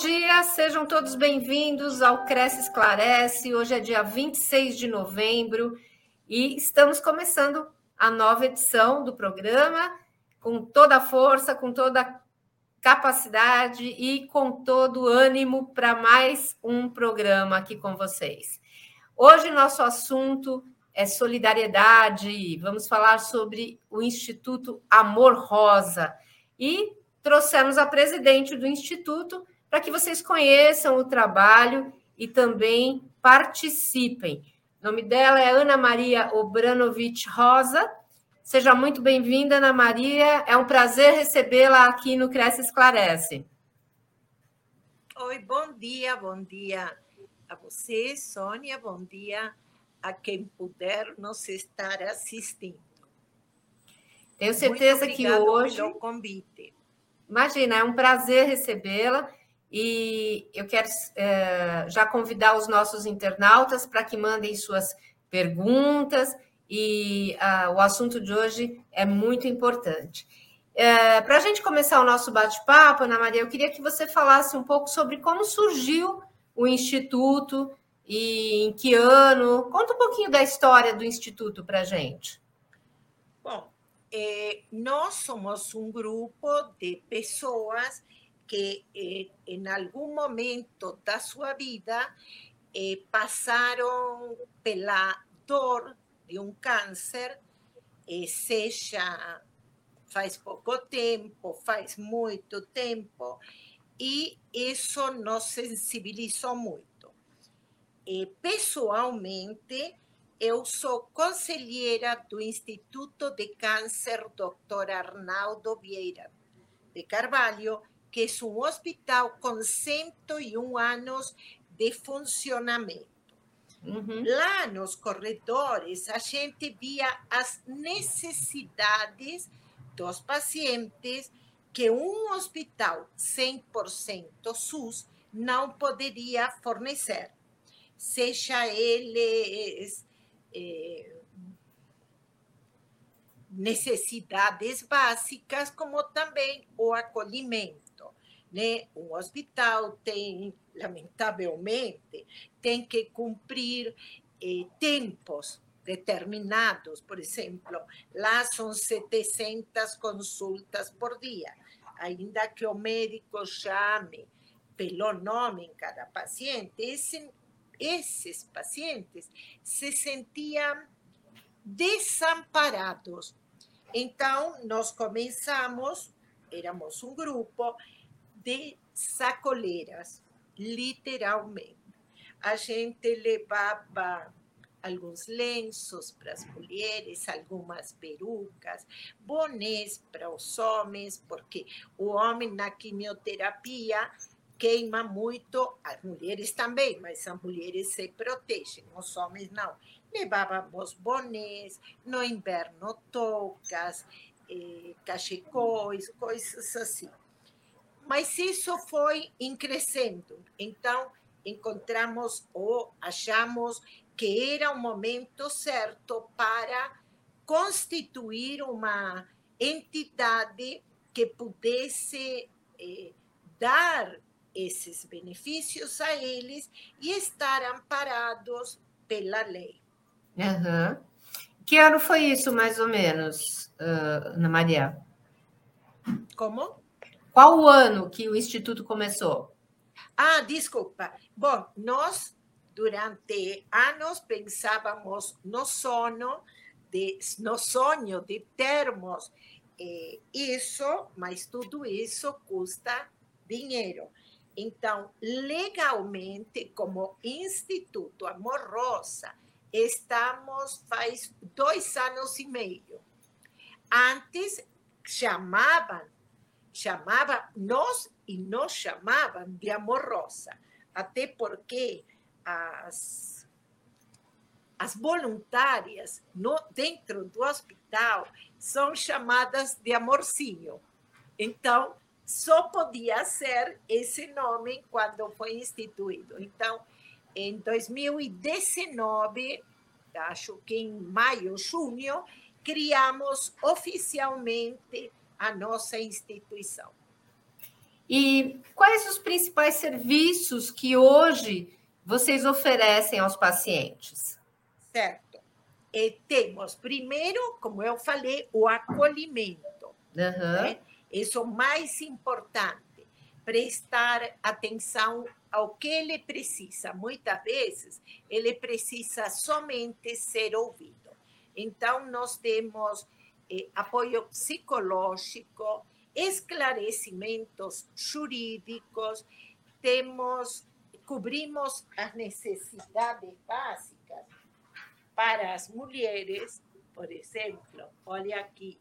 dia, sejam todos bem-vindos ao Cresce Esclarece. Hoje é dia 26 de novembro e estamos começando a nova edição do programa com toda a força, com toda a capacidade e com todo o ânimo para mais um programa aqui com vocês. Hoje nosso assunto é solidariedade. Vamos falar sobre o Instituto Amor Rosa e trouxemos a presidente do instituto para que vocês conheçam o trabalho e também participem. O nome dela é Ana Maria Obranovich Rosa. Seja muito bem-vinda, Ana Maria. É um prazer recebê-la aqui no Cresce Esclarece. Oi, bom dia, bom dia a você, Sônia, bom dia a quem puder nos estar assistindo. Tenho certeza que hoje. Pelo convite. Imagina, é um prazer recebê-la. E eu quero é, já convidar os nossos internautas para que mandem suas perguntas, e ah, o assunto de hoje é muito importante. É, para a gente começar o nosso bate-papo, Ana Maria, eu queria que você falasse um pouco sobre como surgiu o Instituto e em que ano. Conta um pouquinho da história do Instituto para a gente. Bom, é, nós somos um grupo de pessoas que eh, em algum momento da sua vida eh, passaram pela dor de um câncer, eh, seja faz pouco tempo, faz muito tempo, e isso nos sensibilizou muito. E, pessoalmente, eu sou conselheira do Instituto de Câncer Dr. Arnaldo Vieira de Carvalho, que é um hospital com 101 anos de funcionamento. Uhum. Lá nos corredores, a gente via as necessidades dos pacientes que um hospital 100% SUS não poderia fornecer, seja eles eh, necessidades básicas, como também o acolhimento né? Um hospital tem, lamentavelmente, tem que cumprir eh, tempos determinados. Por exemplo, lá são 700 consultas por dia. Ainda que o médico chame pelo nome em cada paciente, esse, esses pacientes se sentiam desamparados. Então, nós começamos, éramos um grupo, de sacoleiras, literalmente. A gente levava alguns lenços para as mulheres, algumas perucas, bonés para os homens, porque o homem na quimioterapia queima muito, as mulheres também, mas as mulheres se protegem, os homens não. Levávamos bonés, no inverno toucas, eh, cachecóis, coisas assim. Mas isso foi em crescendo. Então, encontramos ou achamos que era o momento certo para constituir uma entidade que pudesse eh, dar esses benefícios a eles e estar amparados pela lei. Uhum. Que ano foi isso, mais ou menos, uh, Ana Maria? Como? Qual o ano que o Instituto começou? Ah, desculpa. Bom, nós, durante anos, pensávamos no sono, de, no sonho de termos eh, isso, mas tudo isso custa dinheiro. Então, legalmente, como Instituto Amor Rosa, estamos faz dois anos e meio. Antes chamavam chamava nós e nos chamavam de amor rosa, até porque as, as voluntárias no, dentro do hospital são chamadas de amorzinho. Então, só podia ser esse nome quando foi instituído. Então, em 2019, acho que em maio, junho, criamos oficialmente a nossa instituição. E quais os principais serviços que hoje vocês oferecem aos pacientes? Certo. E temos, primeiro, como eu falei, o acolhimento. Uhum. Né? Isso é o mais importante. Prestar atenção ao que ele precisa. Muitas vezes, ele precisa somente ser ouvido. Então, nós temos eh, apoio psicológico, esclarecimentos jurídicos, temos, cobrimos as necessidades básicas para as mulheres, por exemplo, olha aqui,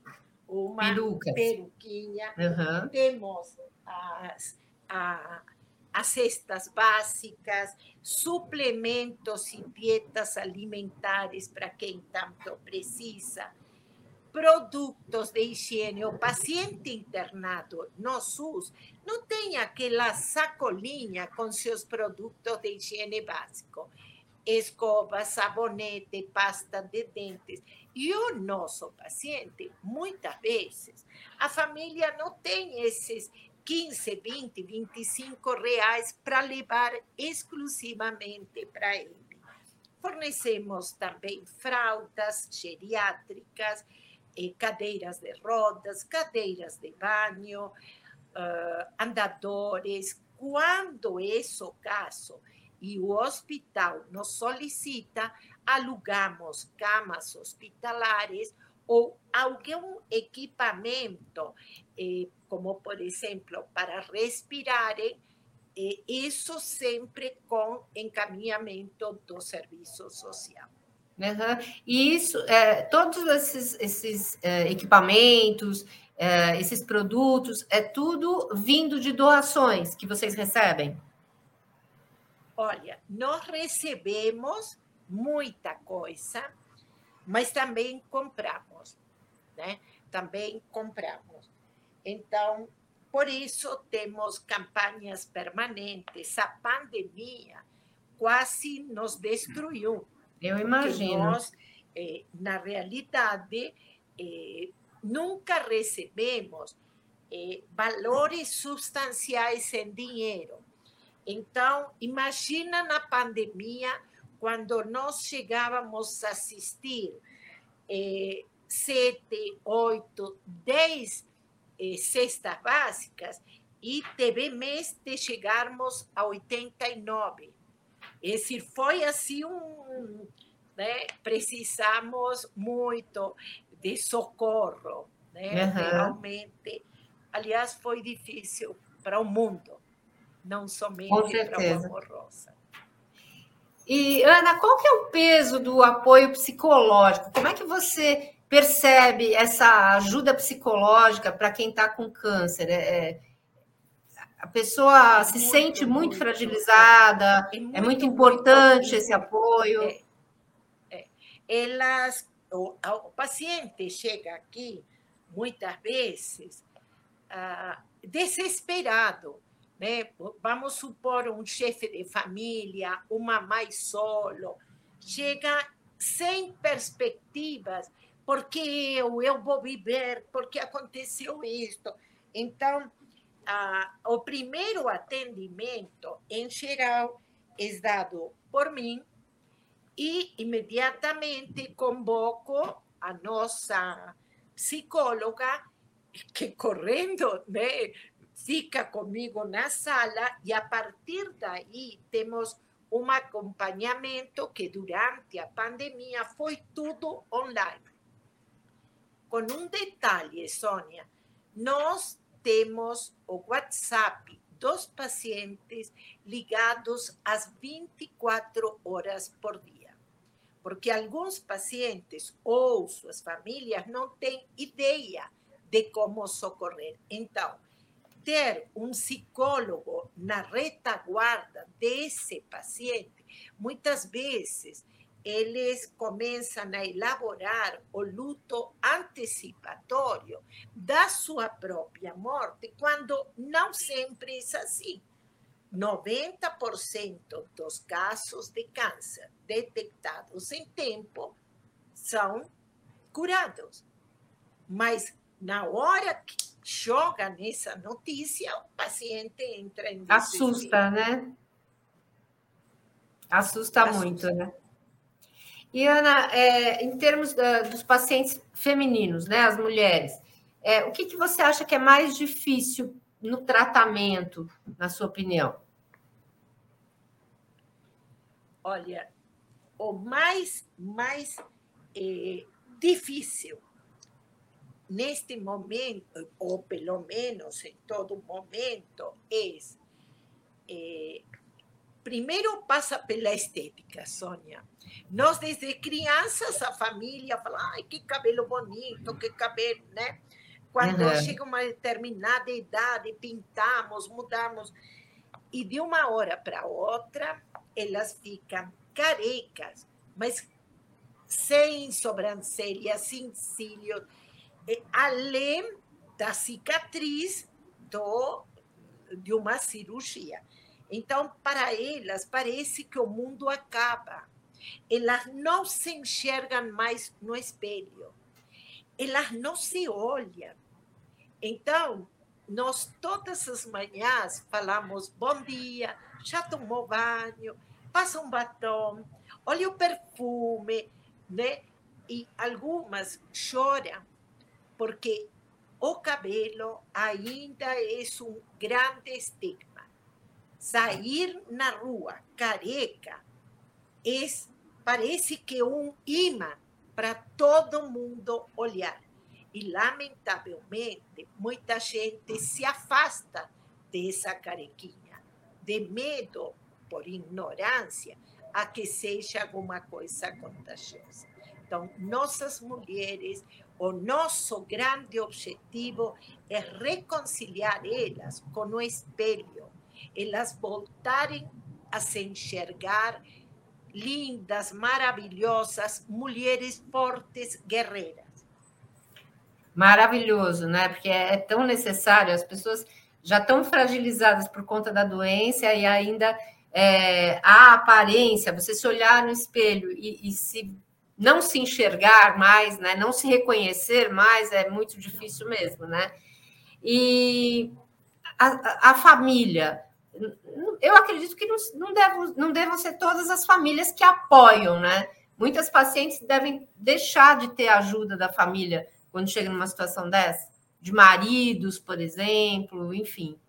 uma Perucas. peruquinha, uhum. temos as, a, as cestas básicas, suplementos e dietas alimentares para quem tanto precisa, produtos de higiene. O paciente internado no SUS não tem aquela sacolinha com seus produtos de higiene básico. Escova, sabonete, pasta de dentes. E o nosso paciente, muitas vezes, a família não tem esses 15, 20, 25 reais para levar exclusivamente para ele. Fornecemos também fraldas geriátricas, eh, cadeiras de rodas, cadeiras de banho, uh, andadores. Quando é o caso e o hospital nos solicita, alugamos camas hospitalares ou algum equipamento, eh, como por exemplo, para respirarem, eh, isso sempre com encaminhamento do serviço social. E isso, é, todos esses, esses é, equipamentos, é, esses produtos, é tudo vindo de doações que vocês recebem? Olha, nós recebemos muita coisa mas também compramos, né? Também compramos. Então, por isso temos campanhas permanentes. A pandemia quase nos destruiu. Eu imagino. Nós, eh, na realidade, eh, nunca recebemos eh, valores substanciais em dinheiro. Então, imagina na pandemia quando nós chegávamos a assistir eh, sete, oito, dez eh, cestas básicas e teve mês de chegarmos a 89. Decir, foi assim um. Né? Precisamos muito de socorro, né? Uhum. Realmente. Aliás, foi difícil para o mundo, não somente para o Amor Rosa. E, Ana, qual que é o peso do apoio psicológico? Como é que você percebe essa ajuda psicológica para quem está com câncer? É, é, a pessoa se muito, sente muito, muito fragilizada, é muito, é muito importante esse apoio. É, é. Elas, o, o, paciente chega aqui, muitas vezes, ah, desesperado, né? Vamos supor um chefe de família, uma mãe solo, chega sem perspectivas, porque eu, eu vou viver, porque aconteceu isto. Então, o primeiro atendimento, em geral, é dado por mim e imediatamente convoco a nossa psicóloga, que correndo, né, fica comigo na sala e a partir daí temos um acompanhamento que durante a pandemia foi tudo online. Com um detalhe, Sônia, nós temos o WhatsApp dos pacientes ligados às 24 horas por dia. Porque alguns pacientes ou suas famílias não têm ideia de como socorrer. Então, ter um psicólogo na retaguarda desse paciente, muitas vezes eles começam a elaborar o luto antecipatório da sua própria morte, quando não sempre é assim. 90% dos casos de câncer detectados em tempo são curados. Mas na hora que joga nessa notícia, o paciente entra em desespero. Assusta, né? Assusta, Assusta. muito, né? E, Ana, é, em termos da, dos pacientes femininos, né, as mulheres, é, o que, que você acha que é mais difícil no tratamento, na sua opinião? Olha, o mais, mais é, difícil neste momento, ou pelo menos em todo momento, é, é primeiro passa pela estética, Sônia. Nós, desde crianças, a família fala, ai, que cabelo bonito, que cabelo, né? Quando uhum. chega uma determinada idade, pintamos, mudamos. E de uma hora para outra, elas ficam carecas, mas sem sobrancelha, sem cílios, além da cicatriz do, de uma cirurgia. Então, para elas, parece que o mundo acaba. Elas não se enxergam mais no espelho. Elas não se olham. Então, nós todas as manhãs falamos bom dia, já tomou banho, passa um batom, olha o perfume, né? E algumas choram porque o cabelo ainda é um grande estigma sair na rua careca é, parece que um imã para todo mundo olhar. E, lamentavelmente, muita gente se afasta dessa carequinha, de medo, por ignorância, a que seja alguma coisa contagiosa. Então, nossas mulheres, o nosso grande objetivo é reconciliar elas com o espelho, elas voltarem a se enxergar lindas, maravilhosas, mulheres fortes, guerreiras. Maravilhoso, né? Porque é tão necessário, as pessoas já estão fragilizadas por conta da doença e ainda é, a aparência, você se olhar no espelho e, e, se não se enxergar mais, né? Não se reconhecer mais é muito difícil mesmo, né? E a, a família, eu acredito que não, não, não devam ser todas as famílias que apoiam, né? Muitas pacientes devem deixar de ter ajuda da família quando chega numa situação dessa, de maridos, por exemplo, enfim.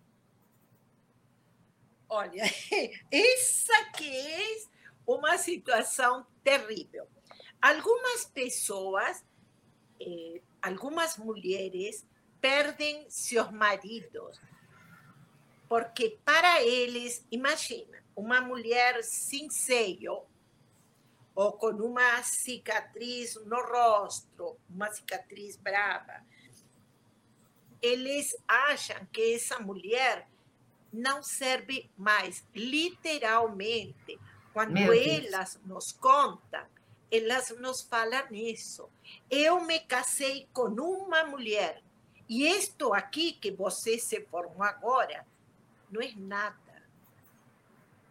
Olha, essa que é uma situação terrível. Algumas pessoas, eh, algumas mulheres perdem seus maridos porque para eles, imagina, uma mulher sem seio ou com uma cicatriz no rosto, uma cicatriz brava, eles acham que essa mulher não serve mais, literalmente. Quando elas nos contam, elas nos falam isso. Eu me casei com uma mulher e isto aqui que você se formou agora não é nada.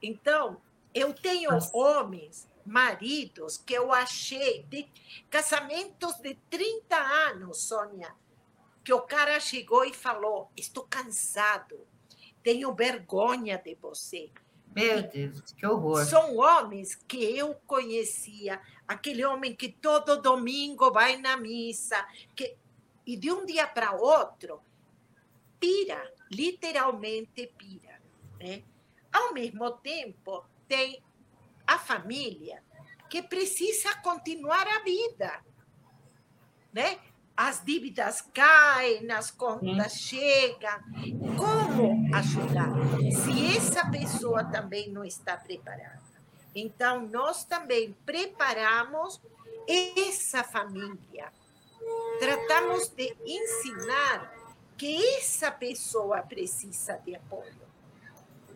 Então, eu tenho homens, maridos, que eu achei, de casamentos de 30 anos, Sônia, que o cara chegou e falou: Estou cansado, tenho vergonha de você. Meu Deus, que horror. São homens que eu conhecia, aquele homem que todo domingo vai na missa, que e de um dia para outro pira, literalmente pira. Né? Ao mesmo tempo, tem a família que precisa continuar a vida. Né? As dívidas caem, as contas chegam. Como ajudar? Se essa pessoa também não está preparada. Então, nós também preparamos essa família. Tratamos de ensinar que essa pessoa precisa de apoio.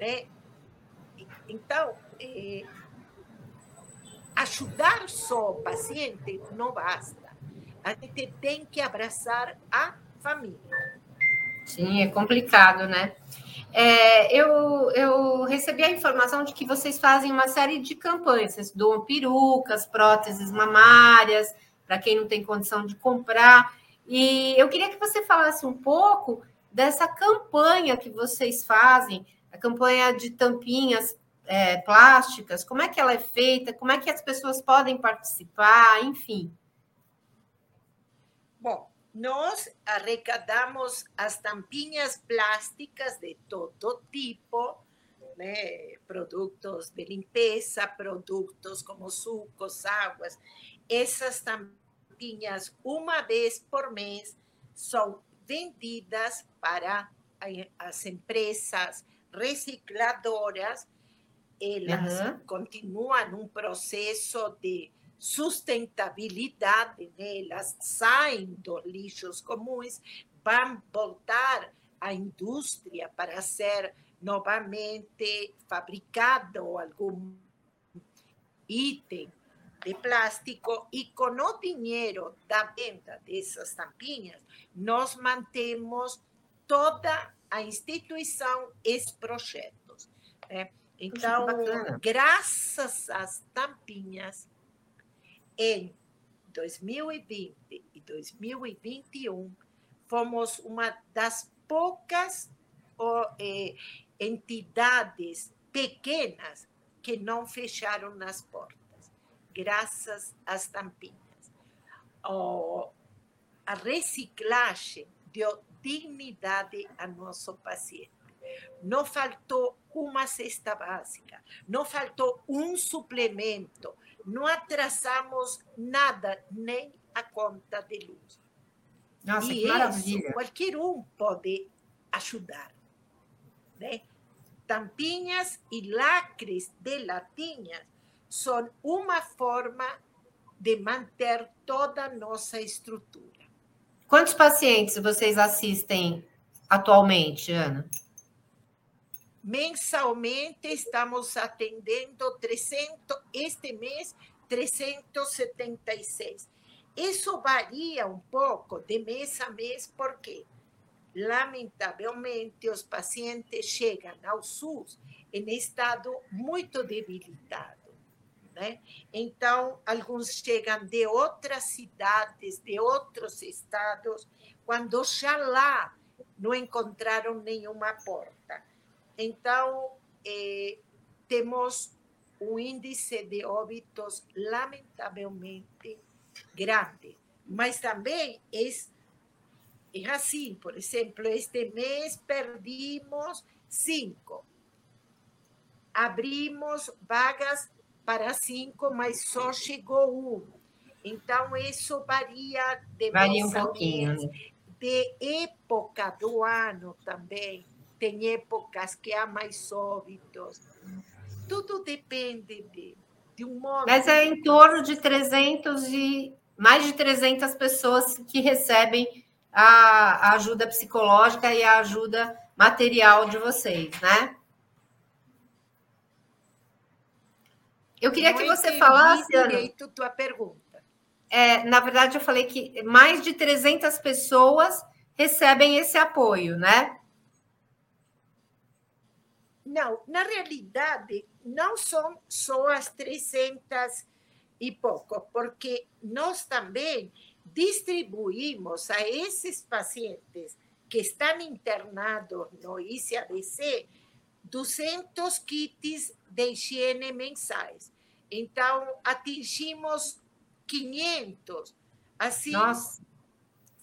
Né? Então, é, ajudar só o paciente não basta. A gente tem que abraçar a família. Sim, é complicado, né? É, eu, eu recebi a informação de que vocês fazem uma série de campanhas, vocês doam perucas, próteses mamárias, para quem não tem condição de comprar. E eu queria que você falasse um pouco dessa campanha que vocês fazem, a campanha de tampinhas é, plásticas, como é que ela é feita, como é que as pessoas podem participar, enfim. Bom, nós arrecadamos as tampinhas plásticas de todo tipo, né? produtos de limpeza, produtos como sucos, águas. Essas tampinhas, uma vez por mês, são vendidas para as empresas recicladoras. Elas uhum. continuam um processo de sustentabilidade, né? elas saem dos lixos comuns, vão voltar à indústria para ser novamente fabricado algum item de plástico e com o dinheiro da venda dessas tampinhas, nós mantemos toda a instituição esses projetos. Né? Então, graças às tampinhas, em 2020 e 2021, fomos uma das poucas eh, entidades pequenas que não fecharam as portas, graças às tampinhas. Oh, a reciclagem deu dignidade a nosso paciente. Não faltou uma cesta básica, não faltou um suplemento, não atrasamos nada, nem a conta de luz. Nossa, e que maravilha. Isso, qualquer um pode ajudar. Né? Tampinhas e lacres de latinhas são uma forma de manter toda a nossa estrutura. Quantos pacientes vocês assistem atualmente, Ana? Mensalmente estamos atendendo 300, este mês 376. Isso varia um pouco de mês a mês, porque, lamentavelmente, os pacientes chegam ao SUS em estado muito debilitado. Né? Então, alguns chegam de outras cidades, de outros estados, quando já lá não encontraram nenhuma porta. Então, eh, temos um índice de óbitos lamentavelmente grande, mas também é, é assim, por exemplo, este mês perdimos cinco, abrimos vagas para cinco, mas só chegou um. Então, isso varia de varia um pouquinho. Né? de época do ano também tem épocas que há mais óbitos. Tudo depende de, de um modo. Mas é em torno de 300 e mais de 300 pessoas que recebem a, a ajuda psicológica e a ajuda material de vocês, né? Eu queria Não que você falasse. direito tua pergunta. É, na verdade, eu falei que mais de 300 pessoas recebem esse apoio, né? Não, na realidade, não são só as 300 e pouco, porque nós também distribuímos a esses pacientes que estão internados no ICABC 200 kits de higiene mensais. Então, atingimos 500, assim, Nossa.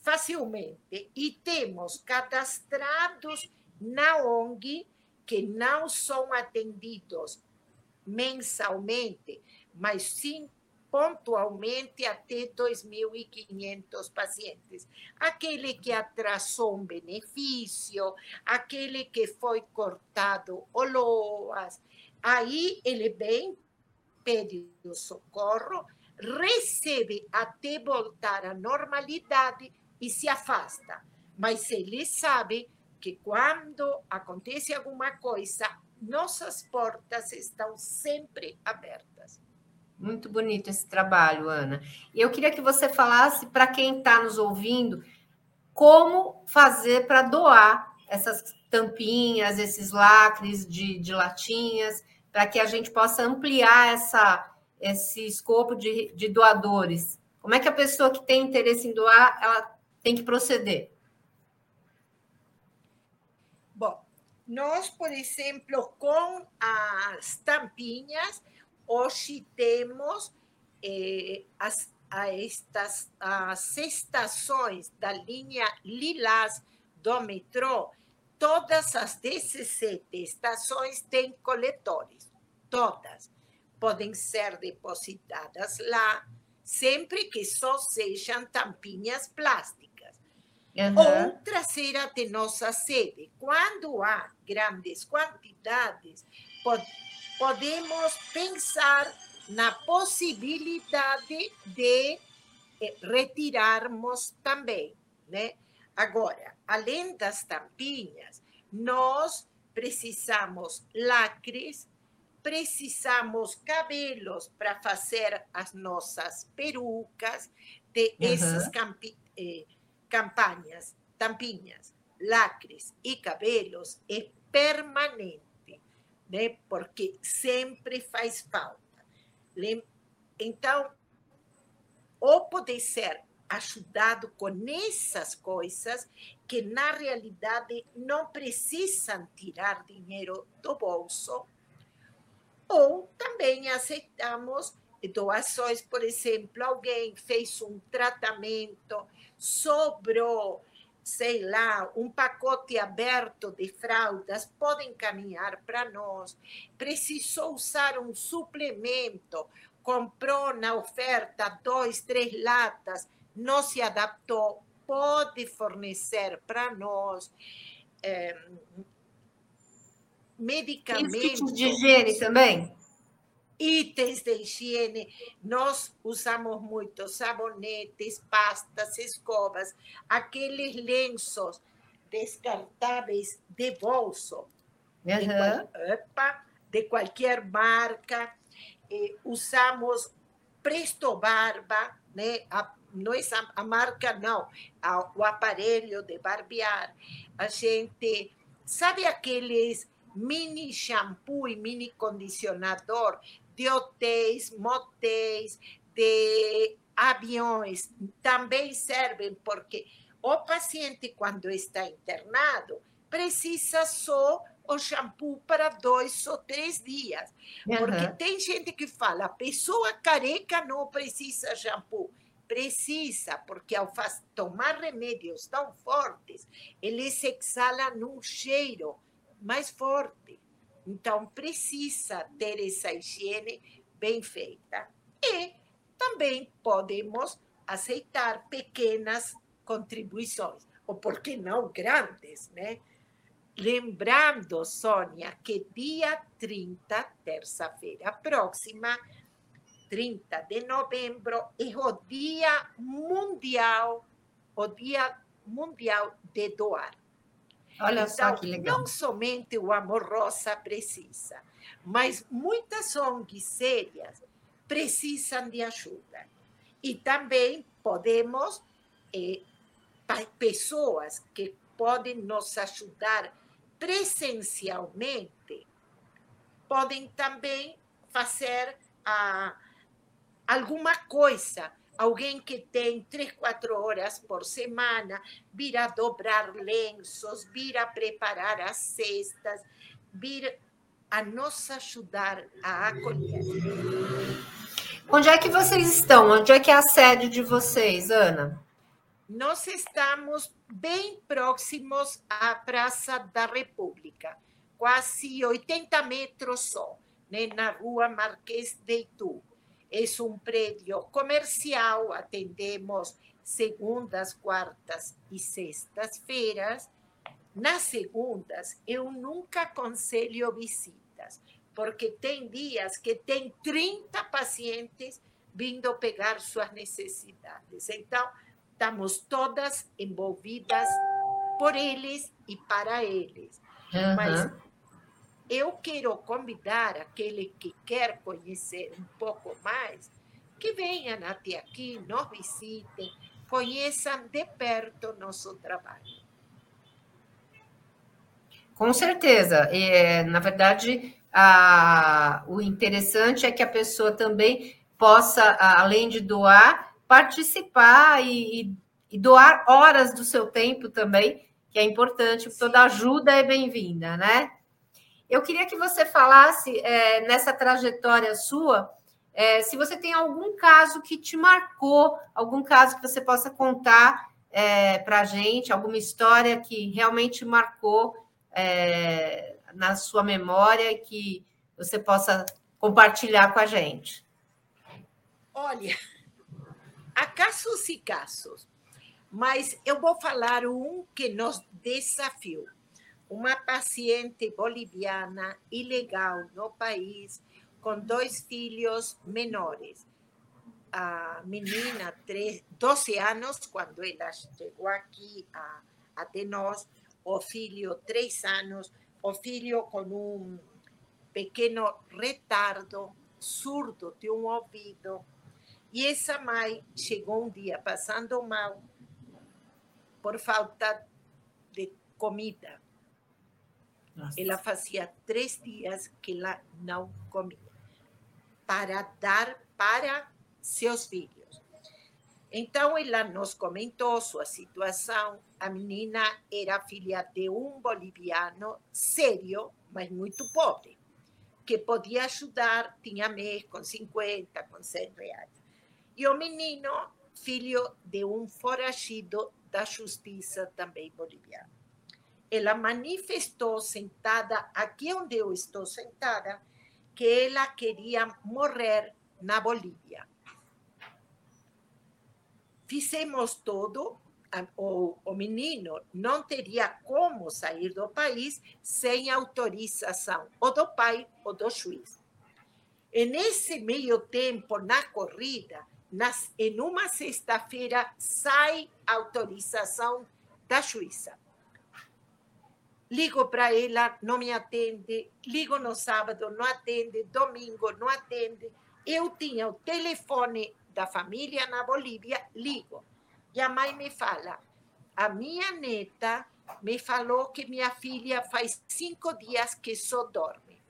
facilmente. E temos cadastrados na ONG que não são atendidos mensalmente, mas sim pontualmente até 2.500 pacientes. Aquele que atrasou um benefício, aquele que foi cortado o LOAS, aí ele vem, pede o socorro, recebe até voltar à normalidade e se afasta. Mas ele sabe que quando acontece alguma coisa, nossas portas estão sempre abertas. Muito bonito esse trabalho, Ana. E eu queria que você falasse para quem está nos ouvindo como fazer para doar essas tampinhas, esses lacres de, de latinhas, para que a gente possa ampliar essa, esse escopo de, de doadores. Como é que a pessoa que tem interesse em doar, ela tem que proceder? Bom, nós, por exemplo, com as tampinhas, hoje temos eh, as, estas, as estações da linha Lilás do metrô, todas as 17 estações têm coletores, todas podem ser depositadas lá, sempre que só sejam tampinhas plásticas. Uhum. Ou trazer até nossa sede. Quando há grandes quantidades, pod podemos pensar na possibilidade de eh, retirarmos também, né? Agora, além das tampinhas, nós precisamos lacres, precisamos cabelos para fazer as nossas perucas, de uhum. essas campi, eh, campanhas, tampinhas, lacres e cabelos é permanente, né? porque sempre faz falta. Então, ou pode ser ajudado com essas coisas que, na realidade, não precisam tirar dinheiro do bolso, ou também aceitamos doações, por exemplo, alguém fez um tratamento, sobrou, sei lá, um pacote aberto de fraldas, podem caminhar para nós. Precisou usar um suplemento, comprou na oferta dois, três latas, não se adaptou, pode fornecer para nós. É, medicamentos. Itens de higiene também? Itens de higiene. Nós usamos muito sabonetes, pastas, escovas, aqueles lenços descartáveis de bolso. Uhum. De, qual, de qualquer marca. Eh, usamos Presto Barba, né? A, não é a, a marca, não, a, o aparelho de barbear. A gente, sabe aqueles mini shampoo e mini condicionador de hotéis, motéis, de aviões, também servem porque o paciente, quando está internado, precisa só o shampoo para dois ou três dias. Porque uhum. tem gente que fala, a pessoa careca não precisa shampoo. Precisa, porque ao tomar remédios tão fortes, eles exalam um cheiro mais forte. Então, precisa ter essa higiene bem feita. E também podemos aceitar pequenas contribuições, ou por que não grandes, né? Lembrando, Sônia, que dia 30, terça-feira próxima, 30 de novembro, é o Dia Mundial, o Dia Mundial de Doar. Olha então, só que legal. Não somente o Amor Rosa precisa, mas muitas ONGs sérias precisam de ajuda. E também podemos, eh, pessoas que podem nos ajudar presencialmente, podem também fazer ah, alguma coisa alguém que tem três, quatro horas por semana, vir a dobrar lenços, vir a preparar as cestas, vir a nos ajudar a acolher. Onde é que vocês estão? Onde é que é a sede de vocês, Ana? Nós estamos bem próximos à Praça da República, quase 80 metros só, né, na rua Marquês de Itu. É um prédio comercial, atendemos segundas, quartas e sextas-feiras. Nas segundas, eu nunca aconselho visitas, porque tem dias que tem 30 pacientes vindo pegar suas necessidades. Então, estamos todas envolvidas por eles e para eles. Uhum. Mas eu quero convidar aquele que quer conhecer um pouco mais, que venham até aqui, nos visitem, conheçam de perto nosso trabalho. Com certeza. É, na verdade, a, o interessante é que a pessoa também possa, além de doar, participar e, e doar horas do seu tempo também, que é importante, toda ajuda é bem-vinda, né? Eu queria que você falasse é, nessa trajetória sua, é, se você tem algum caso que te marcou, algum caso que você possa contar é, para a gente, alguma história que realmente marcou é, na sua memória e que você possa compartilhar com a gente. Olha, há casos e casos, mas eu vou falar um que nos desafiou. Uma paciente boliviana ilegal no país, com dois filhos menores. A menina, 12 anos, quando ela chegou aqui a, até nós, o filho, 3 anos, o filho com um pequeno retardo, surdo de um ouvido. E essa mãe chegou um dia passando mal por falta de comida. Nossa. Ela fazia três dias que ela não comia para dar para seus filhos. Então, ela nos comentou sua situação. A menina era filha de um boliviano sério, mas muito pobre, que podia ajudar, tinha mês com 50, com 100 reais. E o menino, filho de um foragido da justiça também boliviano. Ela manifestou sentada aqui onde eu estou sentada que ela queria morrer na Bolívia fizemos todo, o, o menino não teria como sair do país sem autorização ou do pai ou do juiz. E nesse meio tempo, na corrida, nas, em uma sexta-feira, sai autorização da juíza. Ligo para ela, não me atende. Ligo no sábado, não atende. Domingo, não atende. Eu tinha o telefone da família na Bolívia, ligo. E a mãe me fala: a minha neta me falou que minha filha faz cinco dias que só dorme.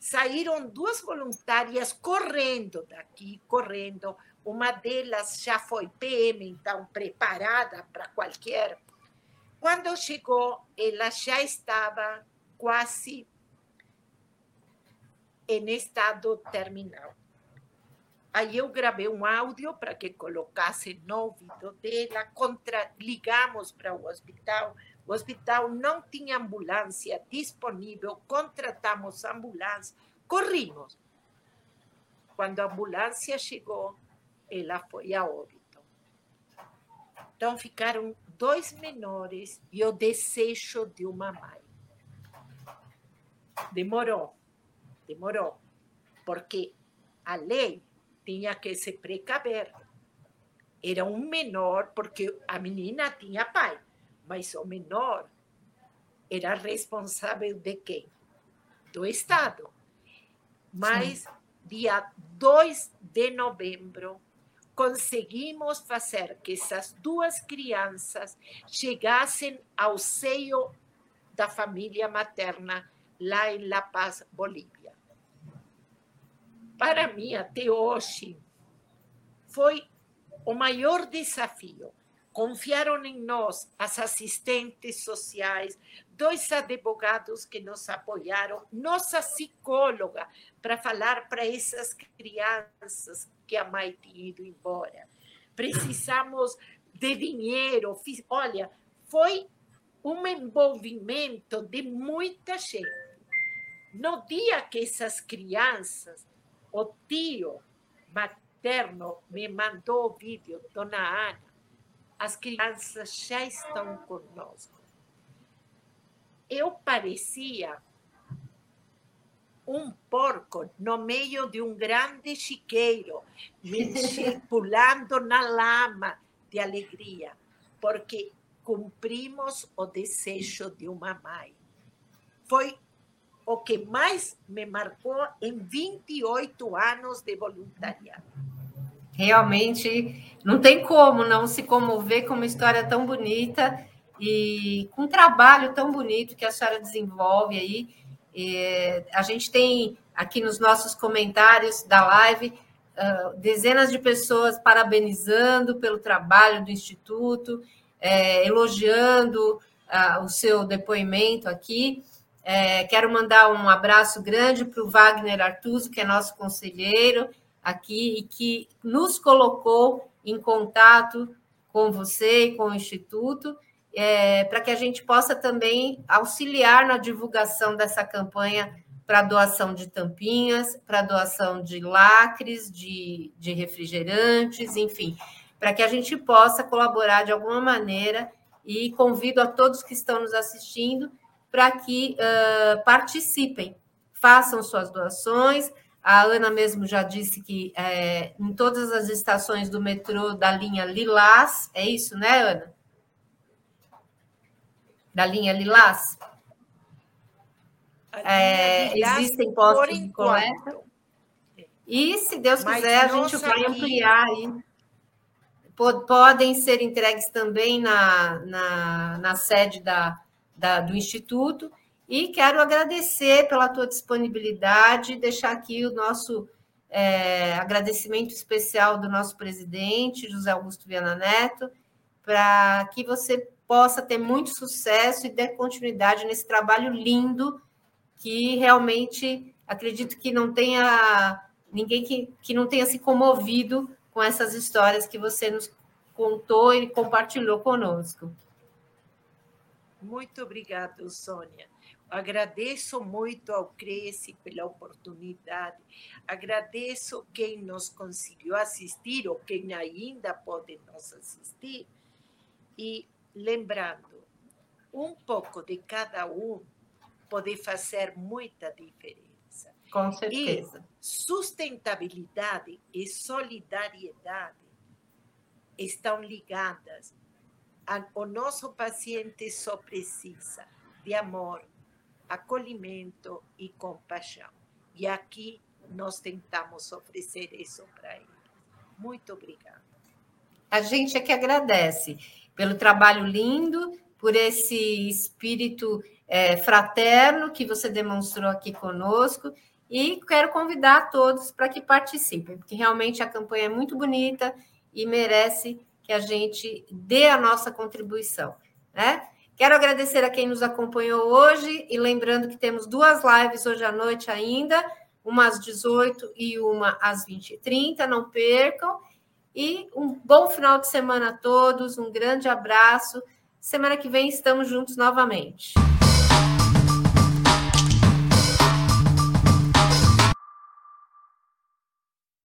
Saíram duas voluntárias correndo daqui, correndo. Uma delas já foi PM, então preparada para qualquer. Quando chegou, ela já estava quase em estado terminal. Aí eu gravei um áudio para que colocasse no ouvido dela, contra, ligamos para o hospital, o hospital não tinha ambulância disponível, contratamos ambulância, corrimos. Quando a ambulância chegou, ela foi a óbito. Então ficaram dois menores e o desejo de uma mãe. Demorou, demorou, porque a lei tinha que se precaver. Era um menor, porque a menina tinha pai, mas o menor era responsável de quem? Do Estado. Mas, Sim. dia 2 de novembro, conseguimos fazer que essas duas crianças chegassem ao seio da família materna lá em La Paz, Bolívia para mim, até hoje, foi o maior desafio. Confiaram em nós as assistentes sociais, dois advogados que nos apoiaram, nossa psicóloga, para falar para essas crianças que a mãe tinha ido embora. Precisamos de dinheiro. Olha, foi um envolvimento de muita gente. No dia que essas crianças o tio materno me mandou o vídeo, Dona Ana, as crianças já estão conosco. Eu parecia um porco no meio de um grande chiqueiro, pulando na lama de alegria, porque cumprimos o desejo de uma mãe. Foi o que mais me marcou em 28 anos de voluntariado. Realmente não tem como não se comover com uma história tão bonita e com um trabalho tão bonito que a senhora desenvolve aí. A gente tem aqui nos nossos comentários da live uh, dezenas de pessoas parabenizando pelo trabalho do Instituto, é, elogiando uh, o seu depoimento aqui. É, quero mandar um abraço grande para o Wagner Artuso, que é nosso conselheiro aqui e que nos colocou em contato com você e com o Instituto, é, para que a gente possa também auxiliar na divulgação dessa campanha para doação de tampinhas, para doação de lacres, de, de refrigerantes, enfim, para que a gente possa colaborar de alguma maneira e convido a todos que estão nos assistindo para que uh, participem, façam suas doações. A Ana mesmo já disse que é, em todas as estações do metrô da linha Lilás, é isso, né, Ana? Da linha Lilás? É, Lilás existem postos de coleta. E, se Deus Mas quiser, a gente vai ampliar aí. Podem ser entregues também na, na, na sede da, da, do Instituto. E quero agradecer pela tua disponibilidade, deixar aqui o nosso é, agradecimento especial do nosso presidente, José Augusto Viana Neto, para que você possa ter muito sucesso e dê continuidade nesse trabalho lindo que realmente acredito que não tenha ninguém que, que não tenha se comovido com essas histórias que você nos contou e compartilhou conosco. Muito obrigada, Sônia. Agradeço muito ao Cresce pela oportunidade. Agradeço quem nos conseguiu assistir ou quem ainda pode nos assistir. E lembrando, um pouco de cada um pode fazer muita diferença. Com certeza. E sustentabilidade e solidariedade estão ligadas o nosso paciente só precisa de amor, acolhimento e compaixão. E aqui nós tentamos oferecer isso para ele. Muito obrigada. A gente é que agradece pelo trabalho lindo, por esse espírito é, fraterno que você demonstrou aqui conosco. E quero convidar todos para que participem, porque realmente a campanha é muito bonita e merece que a gente dê a nossa contribuição, né? Quero agradecer a quem nos acompanhou hoje e lembrando que temos duas lives hoje à noite ainda, uma às 18 e uma às 20h30, não percam. E um bom final de semana a todos, um grande abraço. Semana que vem estamos juntos novamente.